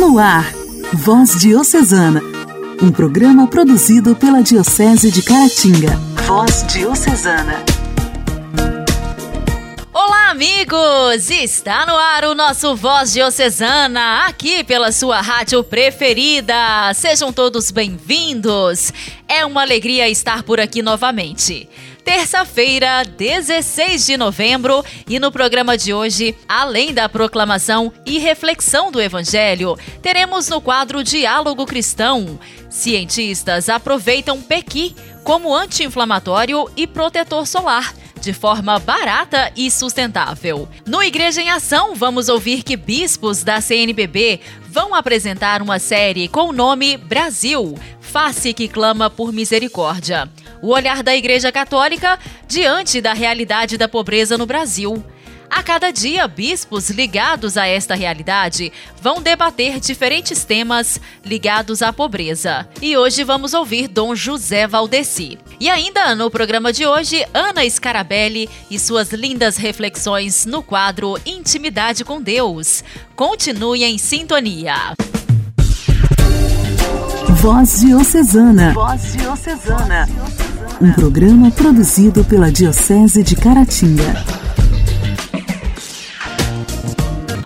No ar, Voz Diocesana, um programa produzido pela Diocese de Caratinga. Voz Diocesana. Olá, amigos! Está no ar o nosso Voz Diocesana, aqui pela sua rádio preferida. Sejam todos bem-vindos. É uma alegria estar por aqui novamente terça-feira, 16 de novembro, e no programa de hoje, além da proclamação e reflexão do Evangelho, teremos no quadro Diálogo Cristão. Cientistas aproveitam pequi como anti-inflamatório e protetor solar de forma barata e sustentável. No Igreja em Ação, vamos ouvir que bispos da CNBB vão apresentar uma série com o nome Brasil Face que clama por misericórdia. O olhar da Igreja Católica diante da realidade da pobreza no Brasil. A cada dia, bispos ligados a esta realidade vão debater diferentes temas ligados à pobreza. E hoje vamos ouvir Dom José Valdeci. E ainda no programa de hoje, Ana Scarabelli e suas lindas reflexões no quadro Intimidade com Deus. Continue em sintonia. Voz Diocesana. Voz Diocesana. Um programa produzido pela Diocese de Caratinga.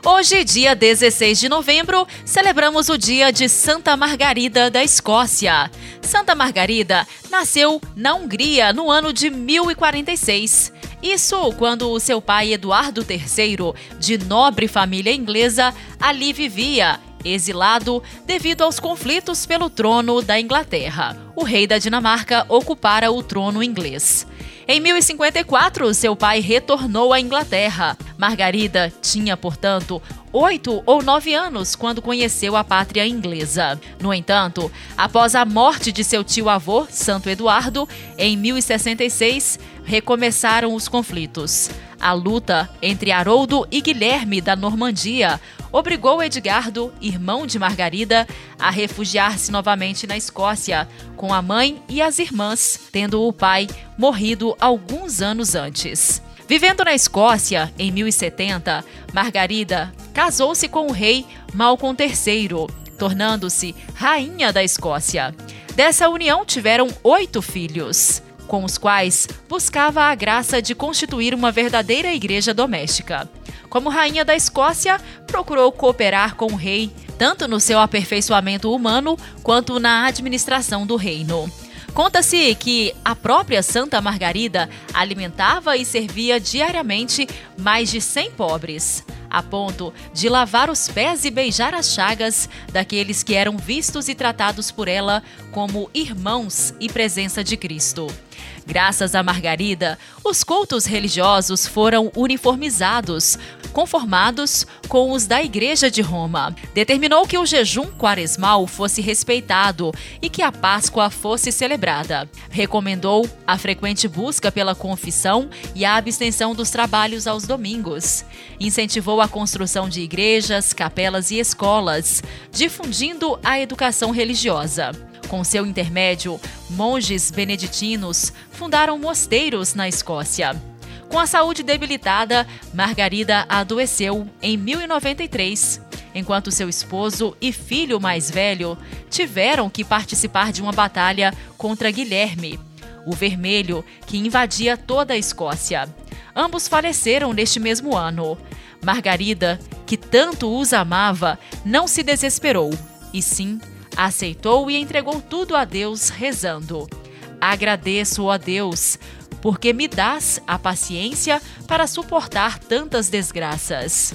Hoje, dia 16 de novembro, celebramos o dia de Santa Margarida da Escócia. Santa Margarida nasceu na Hungria no ano de 1046. Isso quando o seu pai Eduardo III, de nobre família inglesa, ali vivia exilado devido aos conflitos pelo trono da Inglaterra. O rei da Dinamarca ocupara o trono inglês. Em 1054, seu pai retornou à Inglaterra. Margarida tinha, portanto, oito ou nove anos quando conheceu a pátria inglesa. No entanto, após a morte de seu tio-avô, Santo Eduardo, em 1066, recomeçaram os conflitos. A luta entre Haroldo e Guilherme da Normandia obrigou Edgardo, irmão de Margarida, a refugiar-se novamente na Escócia, com a mãe e as irmãs, tendo o pai morrido alguns anos antes. Vivendo na Escócia, em 1070, Margarida casou-se com o rei Malcolm III, tornando-se rainha da Escócia. Dessa união tiveram oito filhos com os quais buscava a graça de constituir uma verdadeira igreja doméstica. Como rainha da Escócia, procurou cooperar com o rei, tanto no seu aperfeiçoamento humano quanto na administração do reino. Conta-se que a própria Santa Margarida alimentava e servia diariamente mais de 100 pobres, a ponto de lavar os pés e beijar as chagas daqueles que eram vistos e tratados por ela como irmãos e presença de Cristo. Graças a Margarida, os cultos religiosos foram uniformizados, conformados com os da Igreja de Roma. Determinou que o jejum quaresmal fosse respeitado e que a Páscoa fosse celebrada. Recomendou a frequente busca pela confissão e a abstenção dos trabalhos aos domingos. Incentivou a construção de igrejas, capelas e escolas, difundindo a educação religiosa. Com seu intermédio, monges beneditinos fundaram mosteiros na Escócia. Com a saúde debilitada, Margarida adoeceu em 1093, enquanto seu esposo e filho mais velho tiveram que participar de uma batalha contra Guilherme, o Vermelho, que invadia toda a Escócia. Ambos faleceram neste mesmo ano. Margarida, que tanto os amava, não se desesperou, e sim aceitou e entregou tudo a Deus, rezando: Agradeço, ó Deus, porque me dás a paciência para suportar tantas desgraças.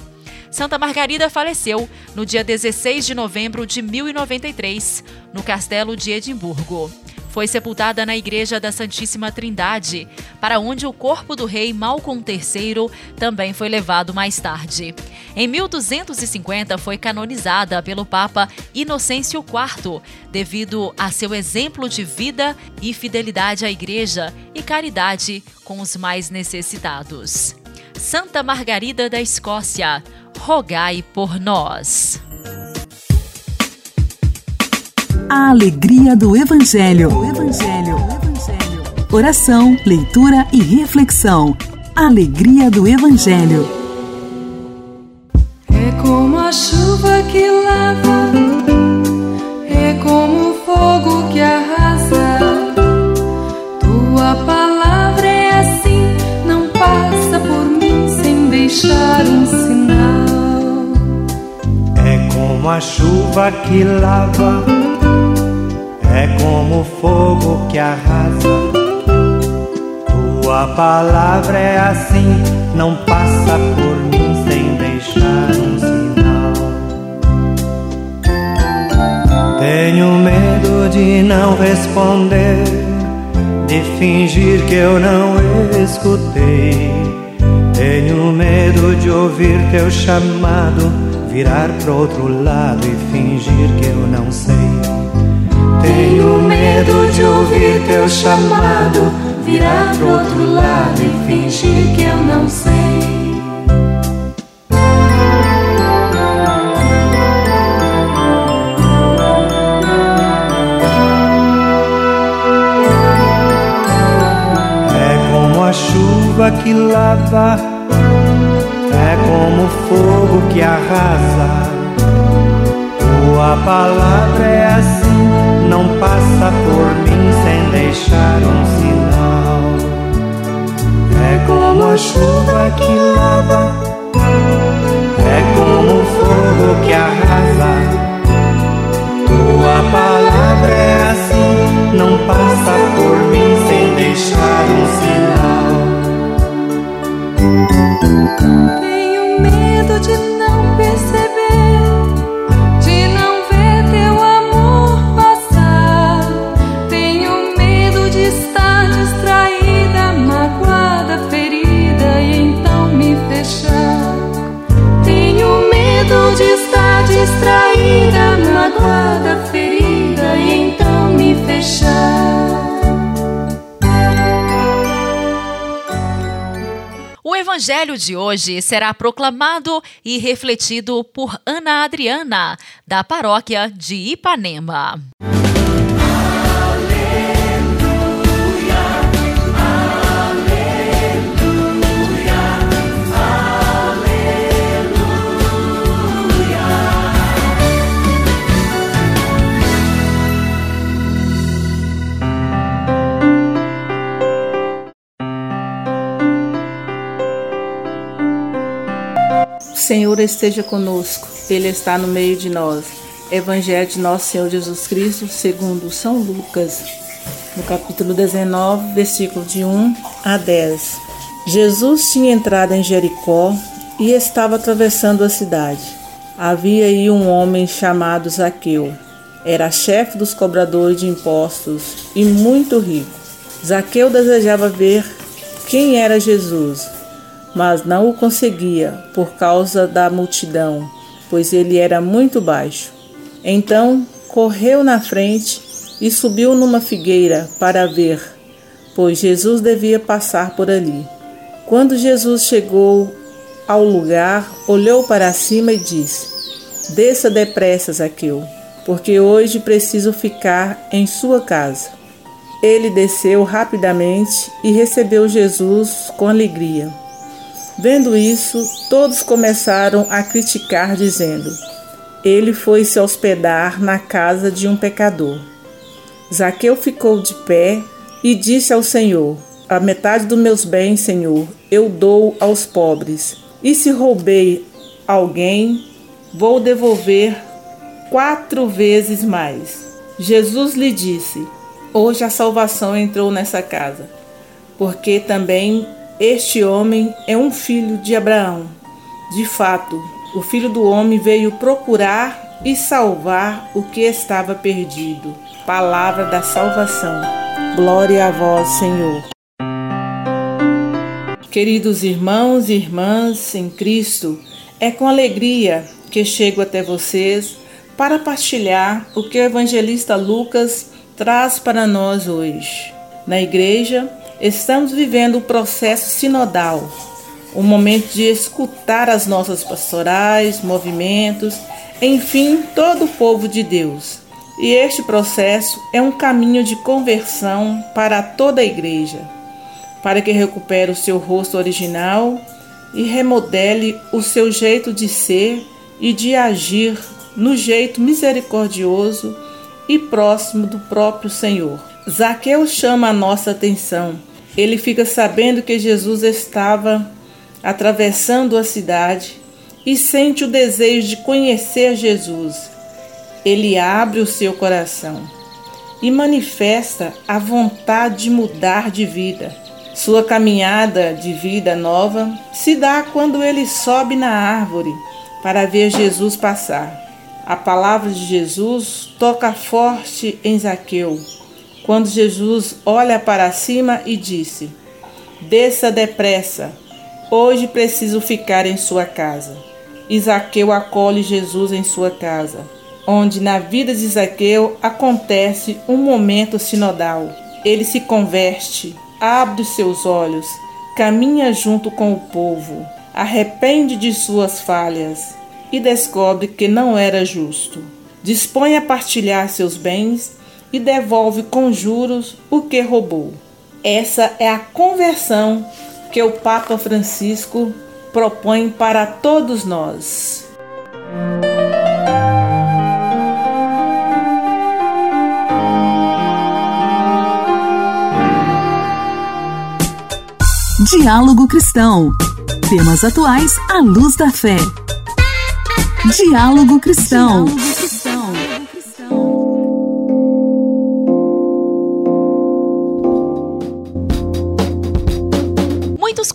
Santa Margarida faleceu no dia 16 de novembro de 1093, no castelo de Edimburgo foi sepultada na Igreja da Santíssima Trindade, para onde o corpo do rei Malcom III também foi levado mais tarde. Em 1250 foi canonizada pelo Papa Inocêncio IV, devido a seu exemplo de vida e fidelidade à Igreja e caridade com os mais necessitados. Santa Margarida da Escócia, rogai por nós. A alegria do Evangelho. Evangelho. Oração, leitura e reflexão. A alegria do Evangelho. É como a chuva que lava, é como o fogo que arrasa. Tua palavra é assim, não passa por mim sem deixar um sinal. É como a chuva que lava é como fogo que arrasa. Tua palavra é assim, não passa por mim sem deixar um sinal. Tenho medo de não responder, de fingir que eu não escutei. Tenho medo de ouvir teu chamado virar pro outro lado e fingir que eu não sei. Tenho medo de ouvir teu chamado, virar pro outro lado e fingir que eu não sei. É como a chuva que lava é como fogo que arrasa. Tua palavra é assim, não passa por mim sem deixar um sinal. É como a chuva que lava, é como fogo que arrasa. Tua palavra é assim, não passa por mim sem deixar evangelho de hoje será proclamado e refletido por Ana Adriana, da paróquia de Ipanema. Senhor esteja conosco, Ele está no meio de nós. Evangelho de Nosso Senhor Jesus Cristo, segundo São Lucas, no capítulo 19, versículo de 1 a 10. Jesus tinha entrado em Jericó e estava atravessando a cidade. Havia aí um homem chamado Zaqueu. Era chefe dos cobradores de impostos e muito rico. Zaqueu desejava ver quem era Jesus mas não o conseguia por causa da multidão, pois ele era muito baixo. Então correu na frente e subiu numa figueira para ver, pois Jesus devia passar por ali. Quando Jesus chegou ao lugar, olhou para cima e disse: Desça depressa, Zaqueu, porque hoje preciso ficar em sua casa. Ele desceu rapidamente e recebeu Jesus com alegria. Vendo isso, todos começaram a criticar, dizendo: Ele foi se hospedar na casa de um pecador. Zaqueu ficou de pé e disse ao Senhor: A metade dos meus bens, Senhor, eu dou aos pobres. E se roubei alguém, vou devolver quatro vezes mais. Jesus lhe disse: Hoje a salvação entrou nessa casa, porque também este homem é um filho de Abraão. De fato, o filho do homem veio procurar e salvar o que estava perdido. Palavra da salvação. Glória a vós, Senhor. Queridos irmãos e irmãs em Cristo, é com alegria que chego até vocês para partilhar o que o evangelista Lucas traz para nós hoje. Na igreja, Estamos vivendo o processo sinodal, o momento de escutar as nossas pastorais, movimentos, enfim, todo o povo de Deus. E este processo é um caminho de conversão para toda a igreja, para que recupere o seu rosto original e remodele o seu jeito de ser e de agir no jeito misericordioso e próximo do próprio Senhor. Zaqueu chama a nossa atenção ele fica sabendo que Jesus estava atravessando a cidade e sente o desejo de conhecer Jesus. Ele abre o seu coração e manifesta a vontade de mudar de vida. Sua caminhada de vida nova se dá quando ele sobe na árvore para ver Jesus passar. A palavra de Jesus toca forte em Zaqueu, quando Jesus olha para cima e disse: Desça depressa, hoje preciso ficar em sua casa. E Zaqueu acolhe Jesus em sua casa, onde na vida de Zaqueu acontece um momento sinodal. Ele se converte, abre seus olhos, caminha junto com o povo, arrepende de suas falhas e descobre que não era justo. Dispõe a partilhar seus bens e devolve com juros o que roubou. Essa é a conversão que o Papa Francisco propõe para todos nós. Diálogo Cristão. Temas atuais à luz da fé. Diálogo Cristão. Diálogo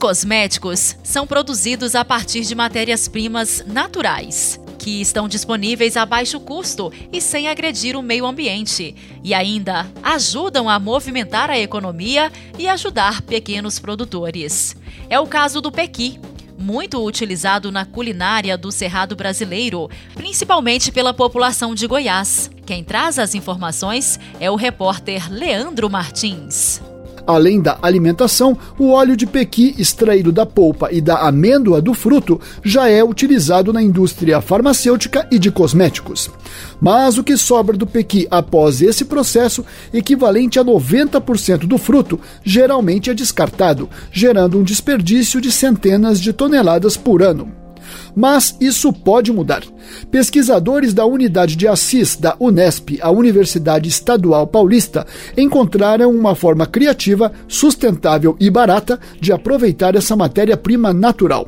cosméticos são produzidos a partir de matérias-primas naturais, que estão disponíveis a baixo custo e sem agredir o meio ambiente, e ainda ajudam a movimentar a economia e ajudar pequenos produtores. É o caso do pequi, muito utilizado na culinária do Cerrado brasileiro, principalmente pela população de Goiás. Quem traz as informações é o repórter Leandro Martins. Além da alimentação, o óleo de pequi extraído da polpa e da amêndoa do fruto já é utilizado na indústria farmacêutica e de cosméticos. Mas o que sobra do pequi após esse processo, equivalente a 90% do fruto, geralmente é descartado, gerando um desperdício de centenas de toneladas por ano. Mas isso pode mudar. Pesquisadores da unidade de Assis da Unesp, a Universidade Estadual Paulista, encontraram uma forma criativa, sustentável e barata de aproveitar essa matéria-prima natural.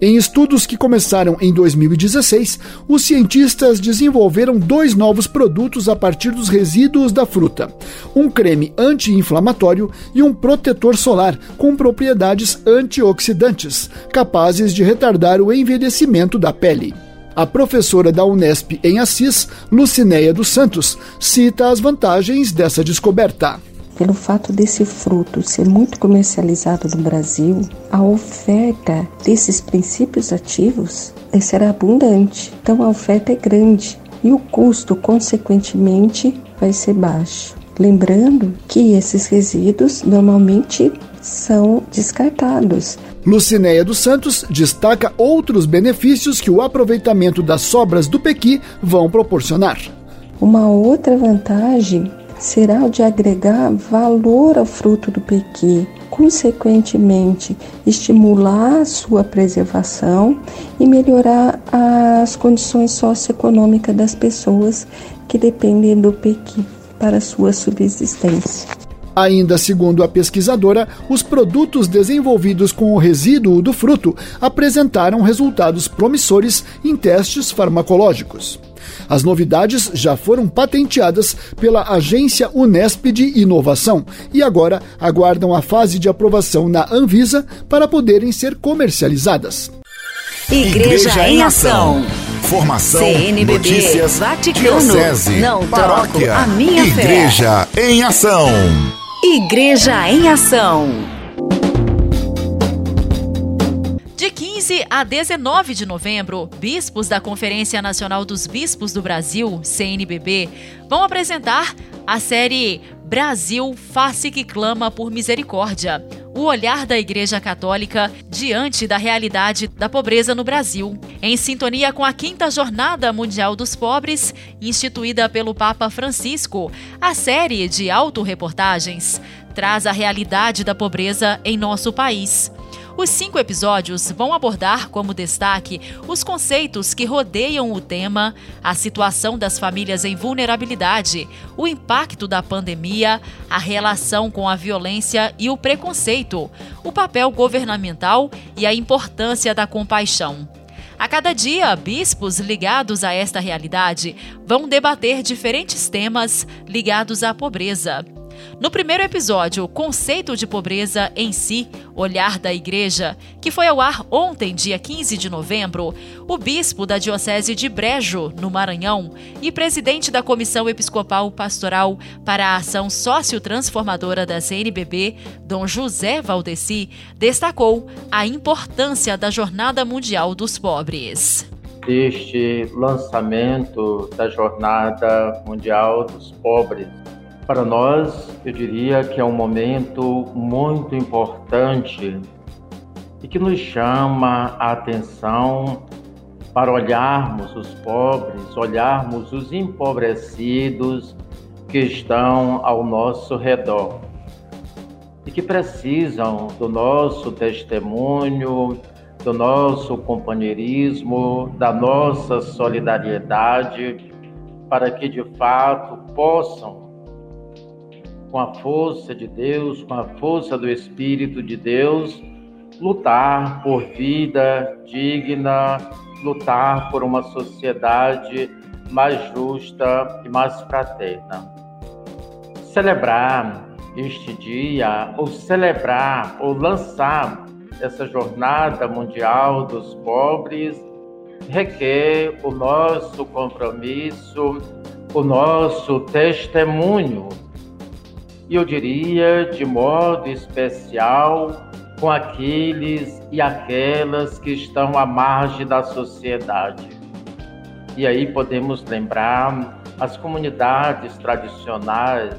Em estudos que começaram em 2016, os cientistas desenvolveram dois novos produtos a partir dos resíduos da fruta: um creme anti-inflamatório e um protetor solar com propriedades antioxidantes, capazes de retardar o envelhecimento da pele. A professora da Unesp em Assis, Lucinéia dos Santos, cita as vantagens dessa descoberta. Pelo fato desse fruto ser muito comercializado no Brasil, a oferta desses princípios ativos será abundante. Então a oferta é grande e o custo, consequentemente, vai ser baixo. Lembrando que esses resíduos normalmente são descartados. Lucinéia dos Santos destaca outros benefícios que o aproveitamento das sobras do pequi vão proporcionar. Uma outra vantagem será o de agregar valor ao fruto do pequi, consequentemente estimular sua preservação e melhorar as condições socioeconômicas das pessoas que dependem do pequi para sua subsistência. Ainda segundo a pesquisadora, os produtos desenvolvidos com o resíduo do fruto apresentaram resultados promissores em testes farmacológicos. As novidades já foram patenteadas pela agência Unesp de Inovação e agora aguardam a fase de aprovação na Anvisa para poderem ser comercializadas. Igreja, Igreja em Ação. Formação, CNBB, notícias, Vaticano, diocese, não paróquia, a minha Igreja fé. em Ação. Igreja em Ação. De 15 a 19 de novembro, bispos da Conferência Nacional dos Bispos do Brasil, CNBB, vão apresentar a série Brasil Face que Clama por Misericórdia. O olhar da Igreja Católica diante da realidade da pobreza no Brasil. Em sintonia com a quinta Jornada Mundial dos Pobres, instituída pelo Papa Francisco, a série de autorreportagens traz a realidade da pobreza em nosso país. Os cinco episódios vão abordar como destaque os conceitos que rodeiam o tema, a situação das famílias em vulnerabilidade, o impacto da pandemia, a relação com a violência e o preconceito, o papel governamental e a importância da compaixão. A cada dia, bispos ligados a esta realidade vão debater diferentes temas ligados à pobreza. No primeiro episódio, Conceito de Pobreza em Si, Olhar da Igreja, que foi ao ar ontem, dia 15 de novembro, o bispo da Diocese de Brejo, no Maranhão, e presidente da Comissão Episcopal Pastoral para a Ação Sociotransformadora da CNBB, Dom José Valdeci, destacou a importância da Jornada Mundial dos Pobres. Este lançamento da Jornada Mundial dos Pobres para nós, eu diria que é um momento muito importante e que nos chama a atenção para olharmos os pobres, olharmos os empobrecidos que estão ao nosso redor e que precisam do nosso testemunho, do nosso companheirismo, da nossa solidariedade, para que de fato possam com a força de Deus, com a força do Espírito de Deus, lutar por vida digna, lutar por uma sociedade mais justa e mais fraterna. Celebrar este dia, ou celebrar, ou lançar essa jornada mundial dos pobres, requer o nosso compromisso, o nosso testemunho e eu diria de modo especial com aqueles e aquelas que estão à margem da sociedade. E aí podemos lembrar as comunidades tradicionais,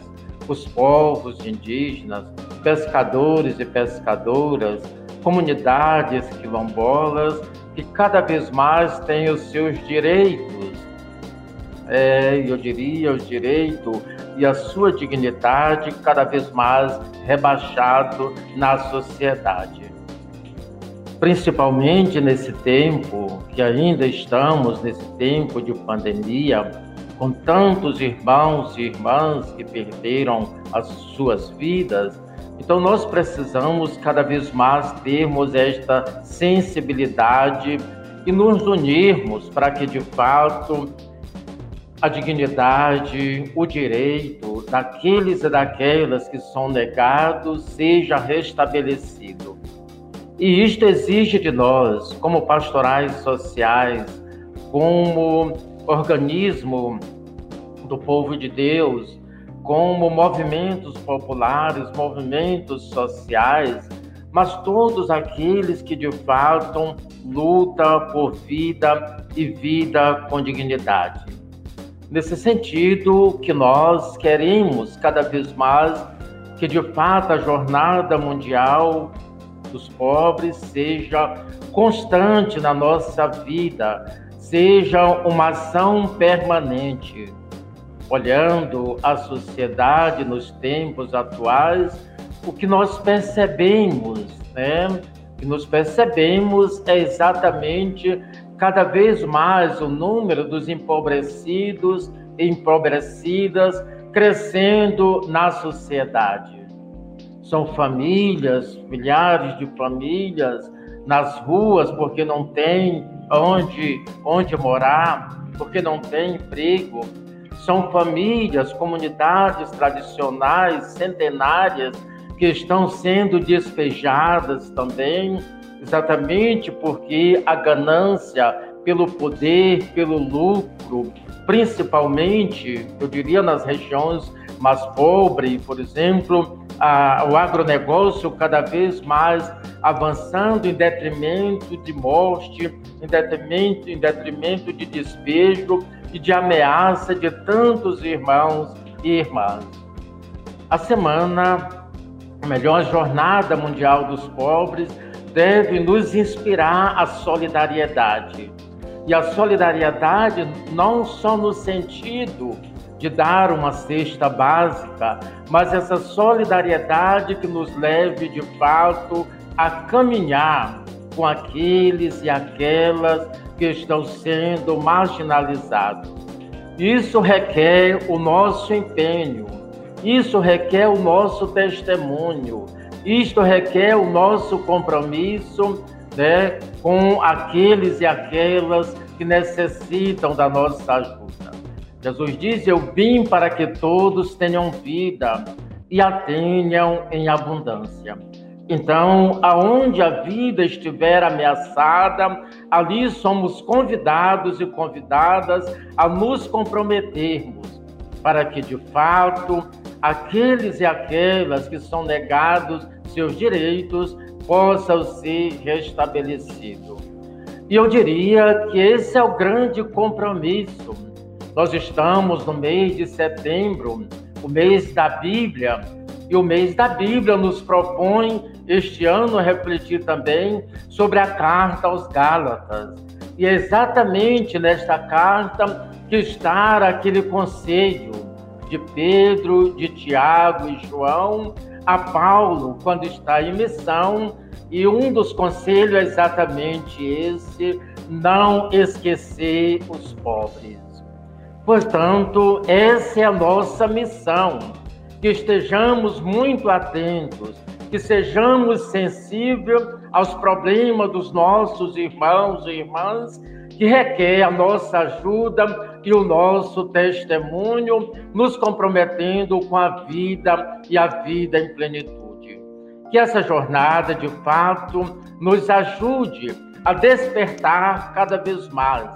os povos indígenas, pescadores e pescadoras, comunidades quilombolas que cada vez mais têm os seus direitos. É, eu diria o direito e a sua dignidade cada vez mais rebaixado na sociedade. Principalmente nesse tempo que ainda estamos nesse tempo de pandemia, com tantos irmãos e irmãs que perderam as suas vidas, então nós precisamos cada vez mais termos esta sensibilidade e nos unirmos para que de fato a dignidade, o direito daqueles e daquelas que são negados seja restabelecido. E isto exige de nós, como pastorais sociais, como organismo do povo de Deus, como movimentos populares, movimentos sociais, mas todos aqueles que de fato lutam por vida e vida com dignidade. Nesse sentido, que nós queremos cada vez mais que de fato a jornada mundial dos pobres seja constante na nossa vida, seja uma ação permanente, olhando a sociedade nos tempos atuais, o que nós percebemos, né? O que nós percebemos é exatamente cada vez mais o número dos empobrecidos e empobrecidas crescendo na sociedade. São famílias, milhares de famílias nas ruas porque não tem onde, onde morar, porque não tem emprego. São famílias, comunidades tradicionais, centenárias, que estão sendo despejadas também exatamente porque a ganância pelo poder, pelo lucro, principalmente, eu diria, nas regiões mais pobres, por exemplo, a, o agronegócio cada vez mais avançando em detrimento de morte, em detrimento, em detrimento de despejo e de ameaça de tantos irmãos e irmãs. A semana, melhor, a Jornada Mundial dos Pobres deve nos inspirar a solidariedade. E a solidariedade não só no sentido de dar uma cesta básica, mas essa solidariedade que nos leve de fato a caminhar com aqueles e aquelas que estão sendo marginalizados. Isso requer o nosso empenho, isso requer o nosso testemunho, isto requer o nosso compromisso né, com aqueles e aquelas que necessitam da nossa ajuda. Jesus diz: Eu vim para que todos tenham vida e a tenham em abundância. Então, aonde a vida estiver ameaçada, ali somos convidados e convidadas a nos comprometermos para que, de fato, aqueles e aquelas que são negados seus direitos possam ser restabelecidos. E eu diria que esse é o grande compromisso. Nós estamos no mês de setembro, o mês da Bíblia, e o mês da Bíblia nos propõe este ano refletir também sobre a carta aos Gálatas. E é exatamente nesta carta que está aquele conselho de Pedro, de Tiago e João a Paulo quando está em missão e um dos conselhos é exatamente esse: não esquecer os pobres. Portanto, essa é a nossa missão, que estejamos muito atentos, que sejamos sensíveis aos problemas dos nossos irmãos e irmãs, que requer a nossa ajuda e o nosso testemunho, nos comprometendo com a vida e a vida em plenitude que essa jornada, de fato, nos ajude a despertar cada vez mais,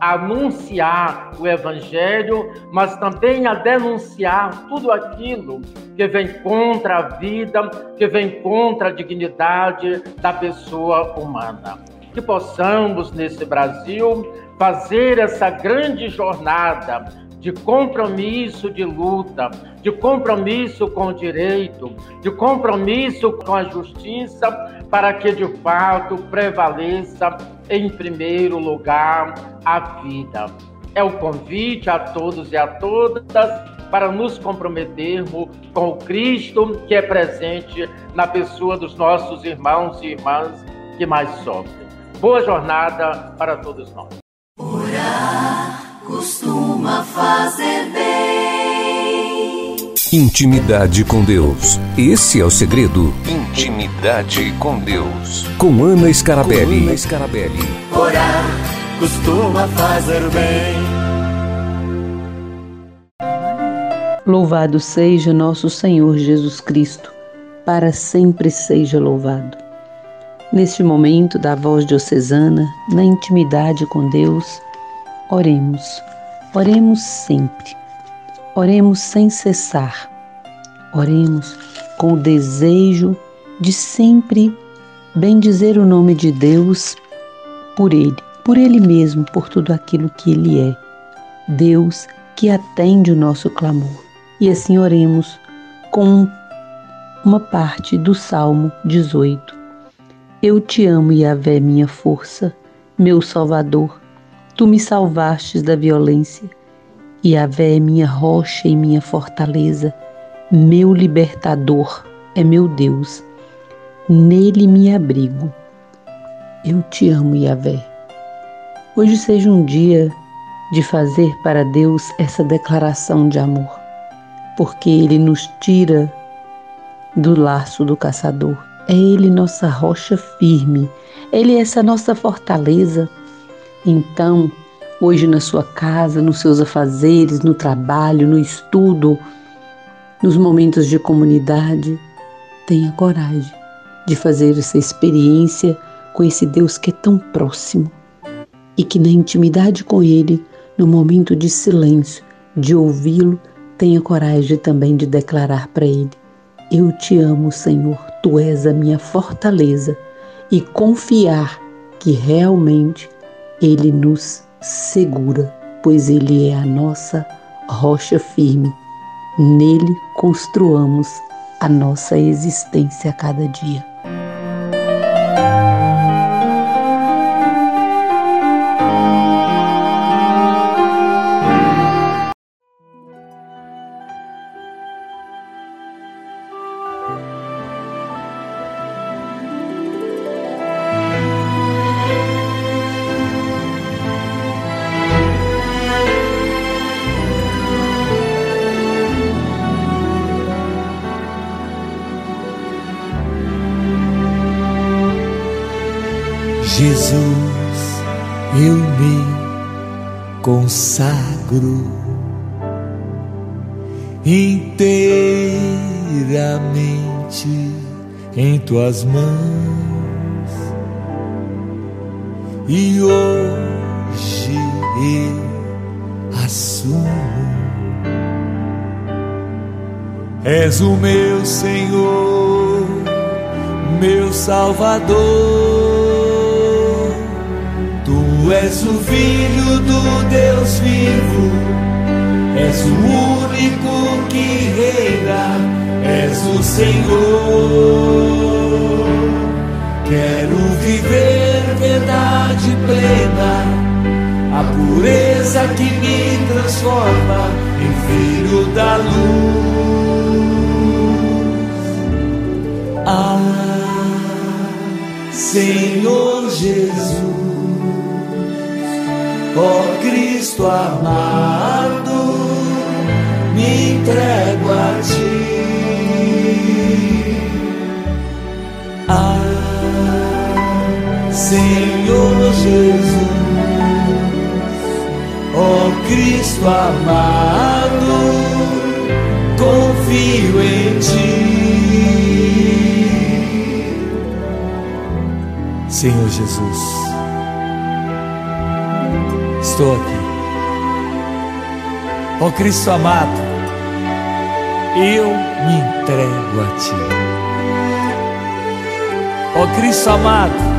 a anunciar o Evangelho, mas também a denunciar tudo aquilo que vem contra a vida, que vem contra a dignidade da pessoa humana. Que possamos, nesse Brasil, fazer essa grande jornada de compromisso de luta, de compromisso com o direito, de compromisso com a justiça, para que de fato prevaleça em primeiro lugar a vida. É o convite a todos e a todas para nos comprometermos com o Cristo que é presente na pessoa dos nossos irmãos e irmãs que mais sofrem. Boa jornada para todos nós. Orar costuma fazer bem. Intimidade com Deus. Esse é o segredo. Intimidade com Deus. Com Ana Scarabelli. Com Ana Scarabelli. Orar costuma fazer bem. Louvado seja nosso Senhor Jesus Cristo, para sempre seja louvado. Neste momento da voz diocesana, na intimidade com Deus, Oremos, oremos sempre, oremos sem cessar, oremos com o desejo de sempre bendizer o nome de Deus por Ele, por Ele mesmo, por tudo aquilo que Ele é. Deus que atende o nosso clamor. E assim oremos com uma parte do Salmo 18. Eu te amo, Yahvé, minha força, meu Salvador Tu me salvastes da violência, e a vé é minha rocha e minha fortaleza, meu libertador é meu Deus, nele me abrigo. Eu te amo, Yahvé. Hoje seja um dia de fazer para Deus essa declaração de amor, porque Ele nos tira do laço do caçador. É Ele nossa rocha firme, Ele é essa nossa fortaleza. Então, hoje na sua casa, nos seus afazeres, no trabalho, no estudo, nos momentos de comunidade, tenha coragem de fazer essa experiência com esse Deus que é tão próximo e que na intimidade com Ele, no momento de silêncio, de ouvi-lo, tenha coragem também de declarar para Ele: Eu te amo, Senhor, Tu és a minha fortaleza, e confiar que realmente ele nos segura, pois Ele é a nossa rocha firme. Nele construamos a nossa existência a cada dia. Tuas mãos e hoje eu assumo. És o meu Senhor, meu Salvador Tu és o Filho do Deus vivo, és o único que reina, és o Senhor. Quero viver verdade plena, a pureza que me transforma em filho da luz. Ah, Senhor Jesus ó Cristo amado, me entrego a ti. Ah, Senhor Jesus, ó Cristo amado, confio em ti. Senhor Jesus estou aqui. Ó Cristo amado, eu me entrego a Ti. Ó Cristo amado,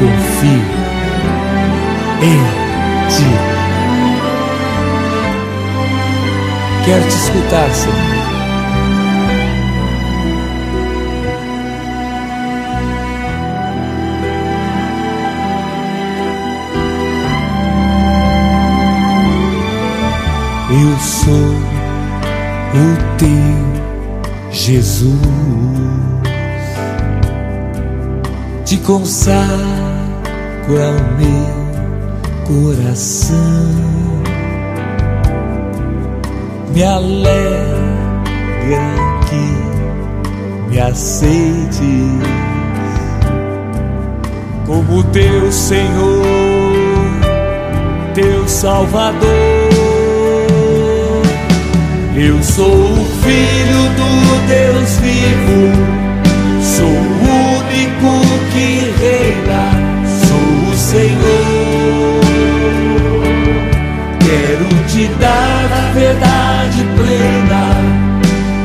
confio em Ti. Quero te escutar, Senhor. Eu sou o teu Jesus, te consagro ao meu coração, me alegra que me aceites como teu Senhor, teu Salvador. Eu sou o filho do Deus vivo, sou o único que reina, Senhor. Quero te dar a verdade plena,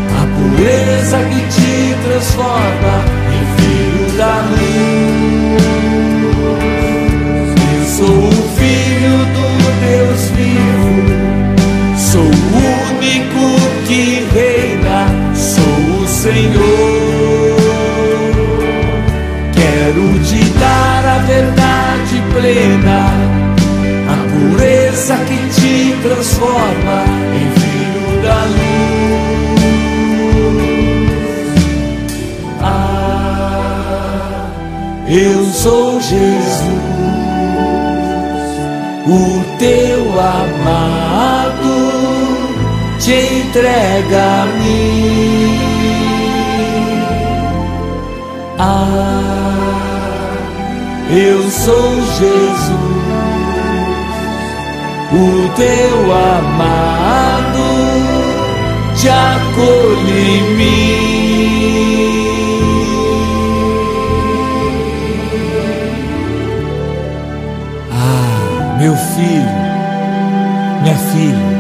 a pureza que te transforma em filho da luz. Eu sou o filho do Deus vivo, sou o único que reina, sou o Senhor. Quero te dar a verdade plena, a pureza que te transforma em filho da luz. Ah, eu sou Jesus, o teu amado te entrega a mim. Ah, eu sou Jesus, o teu amado, te acolhe em mim. Ah, meu filho, minha filha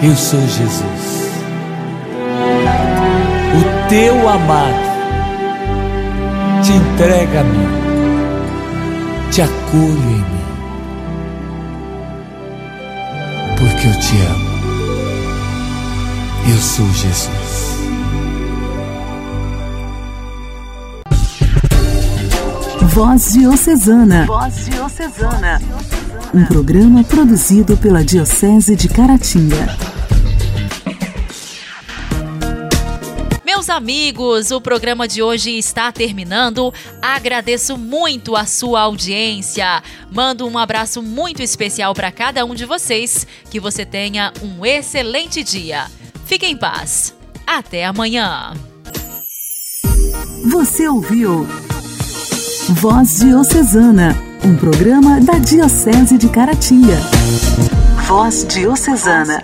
eu sou Jesus, o teu amado, te entrega a mim, te acolho em mim, porque eu te amo. Eu sou Jesus. Voz Diocesana. Voz Diocesana. Um programa produzido pela Diocese de Caratinga. Amigos, o programa de hoje está terminando. Agradeço muito a sua audiência. Mando um abraço muito especial para cada um de vocês. Que você tenha um excelente dia. Fique em paz. Até amanhã. Você ouviu Voz Diocesana, um programa da Diocese de Caratinga. Voz Diocesana.